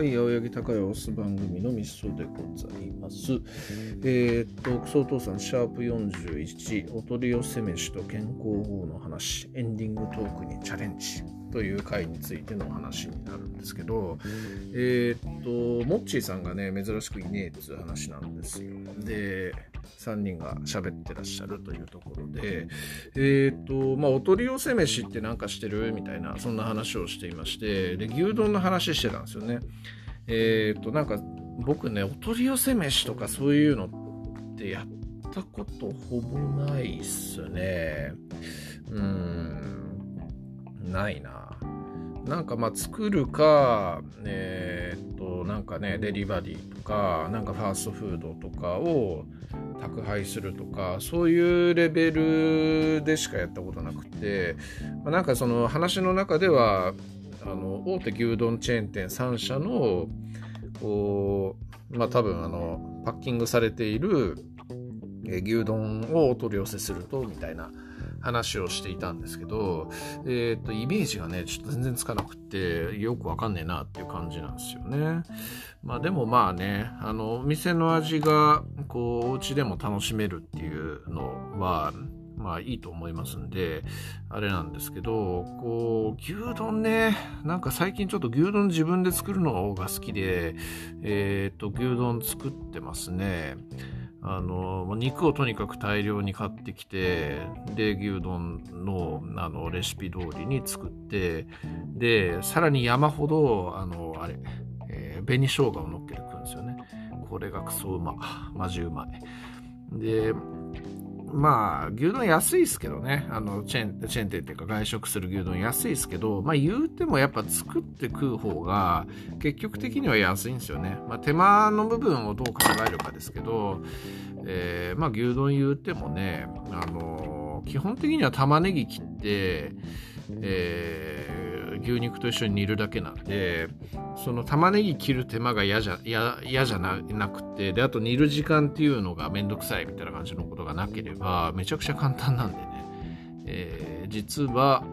はい、青柳高オス番組のミスでございます。えー、っと、クソお父さん、シャープ41、お取り寄せ飯と健康法の話、エンディングトークにチャレンジという回についてのお話になるんですけど、えー、っと、モッチーさんがね、珍しくいねえっていう話なんですよ。で、3人が喋ってらっしゃるというところで、えっ、と、まあ、お取り寄せ飯ってなんかしてるみたいな、そんな話をしていまして、で、牛丼の話してたんですよね。えっ、と、なんか、僕ね、お取り寄せ飯とかそういうのってやったことほぼないっすね。うーん、ないな。なんかまあ作るか、えー、っと、なんかね、デリバディとか、なんかファーストフードとかを宅配するとか、そういうレベルでしかやったことなくて、まあ、なんかその話の中では、あの、大手牛丼チェーン店3社の、こう、まあ多分あの、パッキングされている牛丼をお取り寄せすると、みたいな、話をしていたんですけど、えっ、ー、と、イメージがね、ちょっと全然つかなくて、よくわかんねえなっていう感じなんですよね。まあでもまあね、あの、お店の味が、こう、お家でも楽しめるっていうのは、まあいいと思いますんで、あれなんですけど、こう、牛丼ね、なんか最近ちょっと牛丼自分で作るのが好きで、えっ、と、牛丼作ってますね。あの肉をとにかく大量に買ってきてで牛丼のあのレシピ通りに作ってでさらに山ほどあのあれ、えー、紅生姜をのっけてくるんですよね。これがクソうま。マジうまい。でまあ、牛丼安いですけどね。あの、チェーン、チェーン店っていうか外食する牛丼安いですけど、まあ言うてもやっぱ作って食う方が結局的には安いんですよね。まあ手間の部分をどう考えるかですけど、えー、まあ牛丼言うてもね、あの、基本的には玉ねぎ切って、えー牛肉と一緒に煮るだけなんでその玉ねぎ切る手間が嫌じゃ嫌じゃなくてであと煮る時間っていうのがめんどくさいみたいな感じのことがなければめちゃくちゃ簡単なんでね、えー、実は、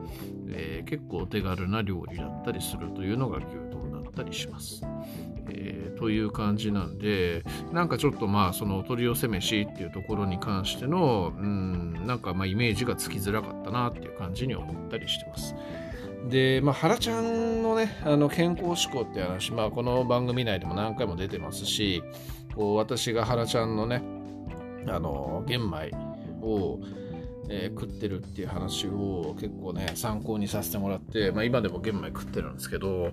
えー、結構お手軽な料理だったりするというのが牛丼だったりします。えー、という感じなんでなんかちょっとまあそのお取り寄せ飯っていうところに関してのうんなんかまあイメージがつきづらかったなっていう感じに思ったりしてます。で、まあ、原ちゃんのね、あの健康志向って話、まあ、この番組内でも何回も出てますし、こう私が原ちゃんのね、あの、玄米を、えー、食ってるっていう話を結構ね、参考にさせてもらって、まあ今でも玄米食ってるんですけど、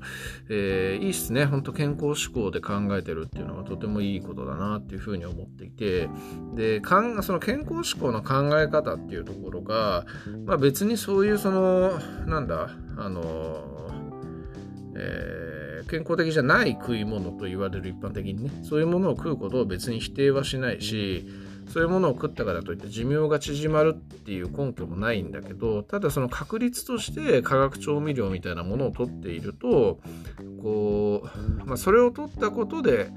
えー、いいっすね。ほんと健康志向で考えてるっていうのはとてもいいことだなっていうふうに思っていて、で、かんその健康志向の考え方っていうところが、まあ別にそういうその、なんだ、あの、えー、健康的じゃない食い物と言われる一般的にね、そういうものを食うことを別に否定はしないし、そういうものを食ったからといって寿命が縮まるっていう根拠もないんだけどただその確率として化学調味料みたいなものを取っているとこう、まあ、それを取ったことで、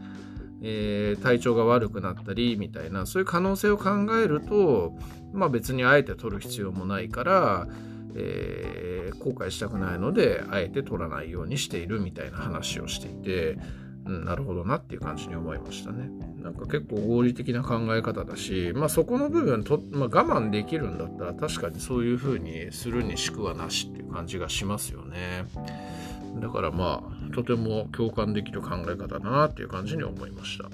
えー、体調が悪くなったりみたいなそういう可能性を考えると、まあ、別にあえて取る必要もないから、えー、後悔したくないのであえて取らないようにしているみたいな話をしていて。うん、なるほどなっていう感じに思いましたね。なんか結構合理的な考え方だし、まあそこの部分と、まあ、我慢できるんだったら確かにそういう風にするにしくはなしっていう感じがしますよね。だからまあとても共感できる考え方だなっていう感じに思いました。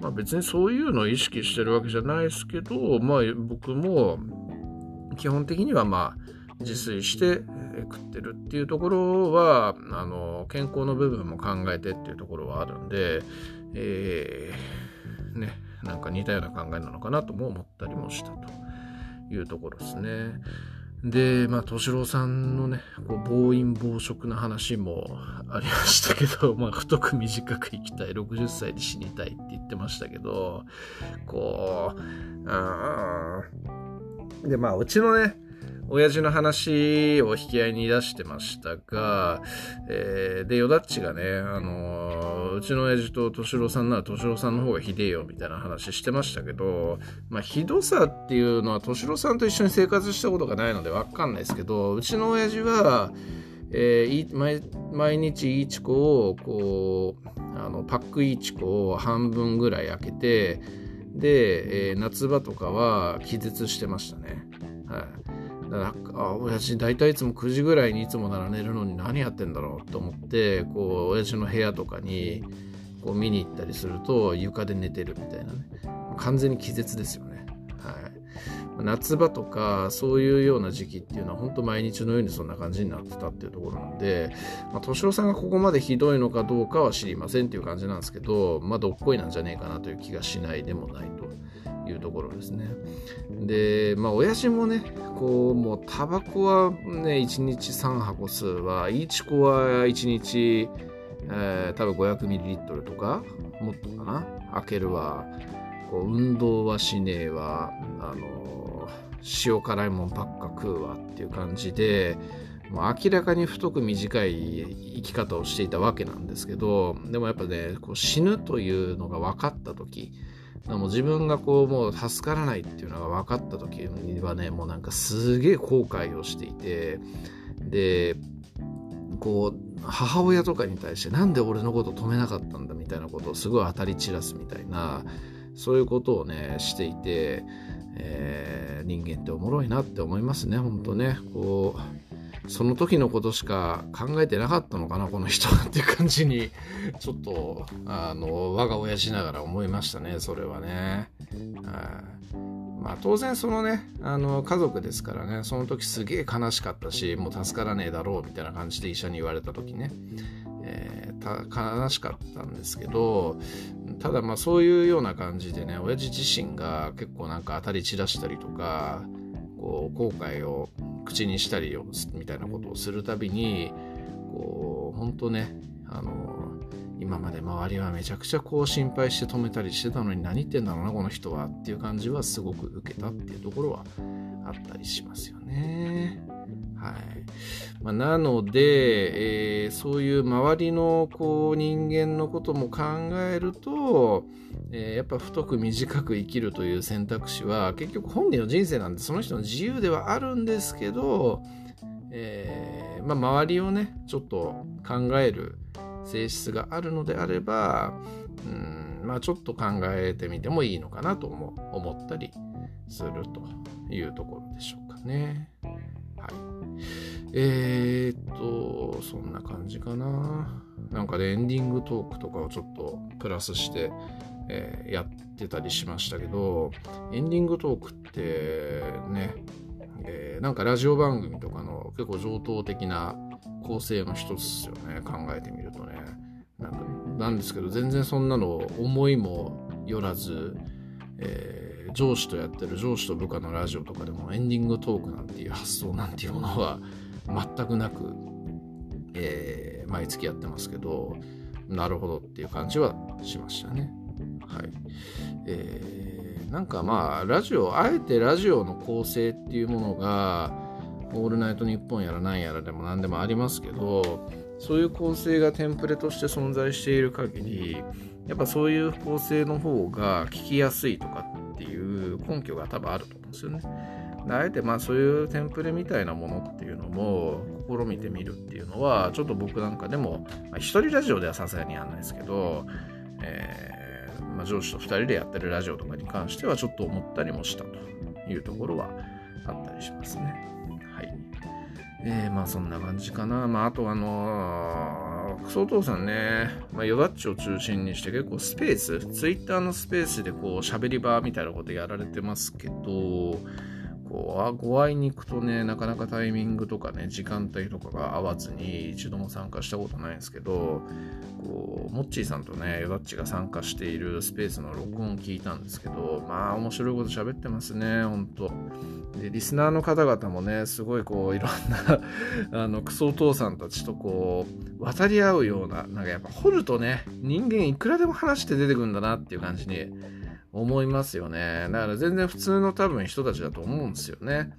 まあ別にそういうのを意識してるわけじゃないですけど、まあ僕も基本的にはまあ自炊して食ってるっていうところはあの健康の部分も考えてっていうところはあるんで、えー、ねなんか似たような考えなのかなとも思ったりもしたというところですね。で、まあ、敏郎さんのね、こう暴飲暴食な話もありましたけど、まあ、太く短く生きたい、60歳で死にたいって言ってましたけど、こう、あで、まあ、うちのね、親父の話を引き合いに出してましたが、えー、で、ヨダッチがね、あのー、うちの親父と敏郎さんなら敏郎さんの方がひでえよみたいな話してましたけど、まあ、ひどさっていうのは敏郎さんと一緒に生活したことがないのでわかんないですけど、うちの親父は、えー、毎毎日いちこをこうあのパックいちこを半分ぐらい開けてで、えー、夏場とかは気絶してましたね。はい、だから親父大体いつも9時ぐらいにいつもなら寝るのに何やってんだろうと思ってこう親父の部屋とかにこう見に行ったりすると床で寝てるみたいなね。完全に気絶ですよね。はい。夏場とかそういうような時期っていうのは本当毎日のようにそんな感じになってたっていうところなんで、まあ、敏郎さんがここまでひどいのかどうかは知りませんっていう感じなんですけど、まあ、どっこいなんじゃねえかなという気がしないでもないと。いうところですね。で、まあ、親父もね、こう、もう、タバコはね、1日3箱吸うわ、イチコは1日、えー、多分 500ml とか、もっとかな、開けるわ、こう運動はしねえわ、あの塩辛いもんばっか食うわっていう感じでもう明らかに太く短い生き方をしていたわけなんですけどでもやっぱねこう死ぬというのが分かった時もう自分がこうもう助からないっていうのが分かった時にはねもうなんかすげえ後悔をしていてでこう母親とかに対してなんで俺のこと止めなかったんだみたいなことをすごい当たり散らすみたいなそういうことをねしていてえー、人間っておもろいなって思いますね、ほんとね。こう、その時のことしか考えてなかったのかな、この人はっていう感じに、ちょっと、あの、我が親しながら思いましたね、それはね。まあ当然そのね、あの家族ですからね、その時すげえ悲しかったし、もう助からねえだろうみたいな感じで医者に言われた時ね、えー、悲しかったんですけど、ただまあそういうような感じでね親父自身が結構なんか当たり散らしたりとかこう後悔を口にしたりをみたいなことをするたびにこう本当ねあの今まで周りはめちゃくちゃこう心配して止めたりしてたのに何言ってんだろうなこの人はっていう感じはすごく受けたっていうところはあったりしますよね。はいまあ、なので、えー、そういう周りのこう人間のことも考えると、えー、やっぱ太く短く生きるという選択肢は結局本人の人生なんでその人の自由ではあるんですけど、えー、まあ、周りをねちょっと考える性質があるのであれば、うんまあ、ちょっと考えてみてもいいのかなと思ったりするというところでしょうかね。はい。えー、っと、そんな感じかな。なんかね、エンディングトークとかをちょっとプラスして、えー、やってたりしましたけど、エンディングトークってね、えー、なんかラジオ番組とかの結構上等的な構成の一つですよね、考えてみるとね。なんかなんですけど、全然そんなの思いもよらず、えー上司とやってる上司と部下のラジオとかでもエンディングトークなんていう発想なんていうものは 全くなく、えー、毎月やってますけどなるほどっていう感じはしましたね。はい。えー、なんかまあラジオあえてラジオの構成っていうものが「オールナイトニッポン」やら何やらでも何でもありますけどそういう構成がテンプレとして存在している限りやっぱそういう構成の方が聞きやすいとかっていう根拠が多分あると思うんですよね。あえてまあそういうテンプレみたいなものっていうのも試みてみるっていうのはちょっと僕なんかでも、まあ、一人ラジオではさすがにやんないですけど、えー、まあ、上司と2人でやってるラジオとかに関してはちょっと思ったりもしたというところはあったりしますね。はい。えー、まあそんな感じかな。まああとあのー、クソお父さんね、まあ、ヨダッチを中心にして結構スペース、ツイッターのスペースでこう喋り場みたいなことやられてますけど、こうご会いに行くとね、なかなかタイミングとかね、時間帯とかが合わずに一度も参加したことないんですけど、こう、モッチーさんとね、ヨダッチが参加しているスペースの録音を聞いたんですけど、まあ面白いこと喋ってますね、ほんと。で、リスナーの方々もね、すごいこう、いろんな あの、クソお父さんたちとこう、渡り合うような、なんかやっぱ掘るとね、人間いくらでも話して出てくるんだなっていう感じに、思いますよね。だから全然普通の多分人たちだと思うんですよね。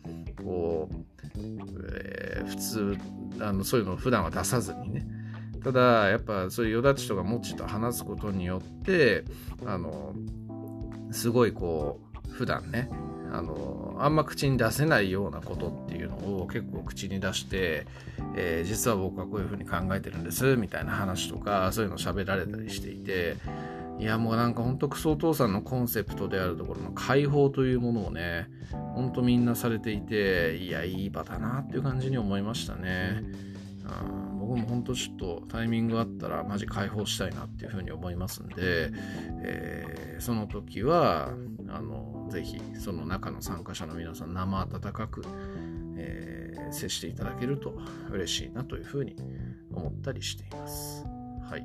こう、えー、普通、あのそういうのを普段は出さずにね。ただ、やっぱそういうよだちとかもちと話すことによって、あの、すごいこう、普段ね、あのあんま口に出せないようなことっていうのを結構口に出して、えー、実は僕はこういうふうに考えてるんですみたいな話とかそういうのを喋られたりしていていやもうなんかほんとクソお父さんのコンセプトであるところの解放というものをねほんとみんなされていていやいい場だなっていう感じに思いましたね。僕も本当ちょっとタイミングがあったらマジ解放したいなっていうふうに思いますんで、えー、その時はあのぜひその中の参加者の皆さん生温かく、えー、接していただけると嬉しいなというふうに思ったりしています。はい。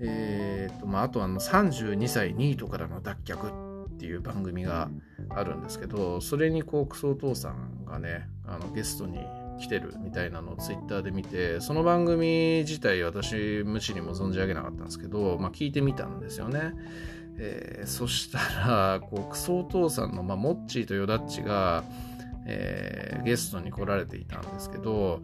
えーとまあ、あとあの32歳ニートからの脱却っていう番組があるんですけどそれにこうクソお父さんがねあのゲストに来てるみたいなのをツイッターで見てその番組自体私無知にも存じ上げなかったんですけど、まあ、聞いてみたんですよね。えー、そしたらこうクソお父さんの、まあ、モッチーとヨダッチが、えー、ゲストに来られていたんですけど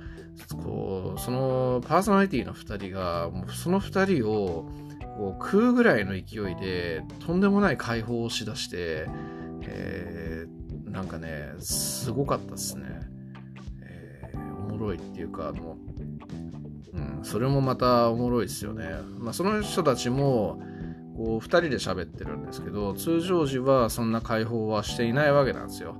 こうそのパーソナリティの2人がもうその2人をこう食うぐらいの勢いでとんでもない解放をしだして、えー、なんかねすごかったですね。おもろいっていうかあの、うん、それもまたおもろいですよね。まあ、その人たちもこう2人で喋ってるんですけど通常時はそんな解放はしていないわけなんですよ。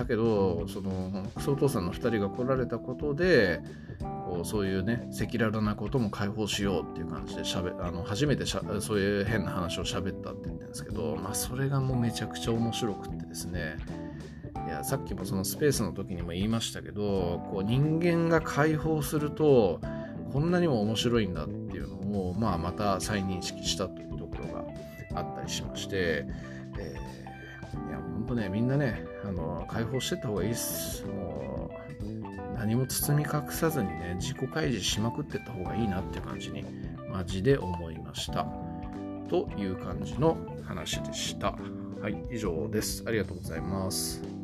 だけどそのクソお父さんの2人が来られたことでこうそういうね赤裸々なことも解放しようっていう感じでしゃべあの初めてしゃそういう変な話を喋ったって言ってるんですけど、まあ、それがもうめちゃくちゃ面白くってですね。いやさっきもそのスペースの時にも言いましたけどこう人間が解放するとこんなにも面白いんだっていうのを、まあ、また再認識したというところがあったりしまして、えー、いや本当ねみんなねあの解放してった方がいいっす。もう何も包み隠さずにね自己開示しまくってった方がいいなっていう感じにマジで思いました。という感じの話でした。はい以上です。ありがとうございます。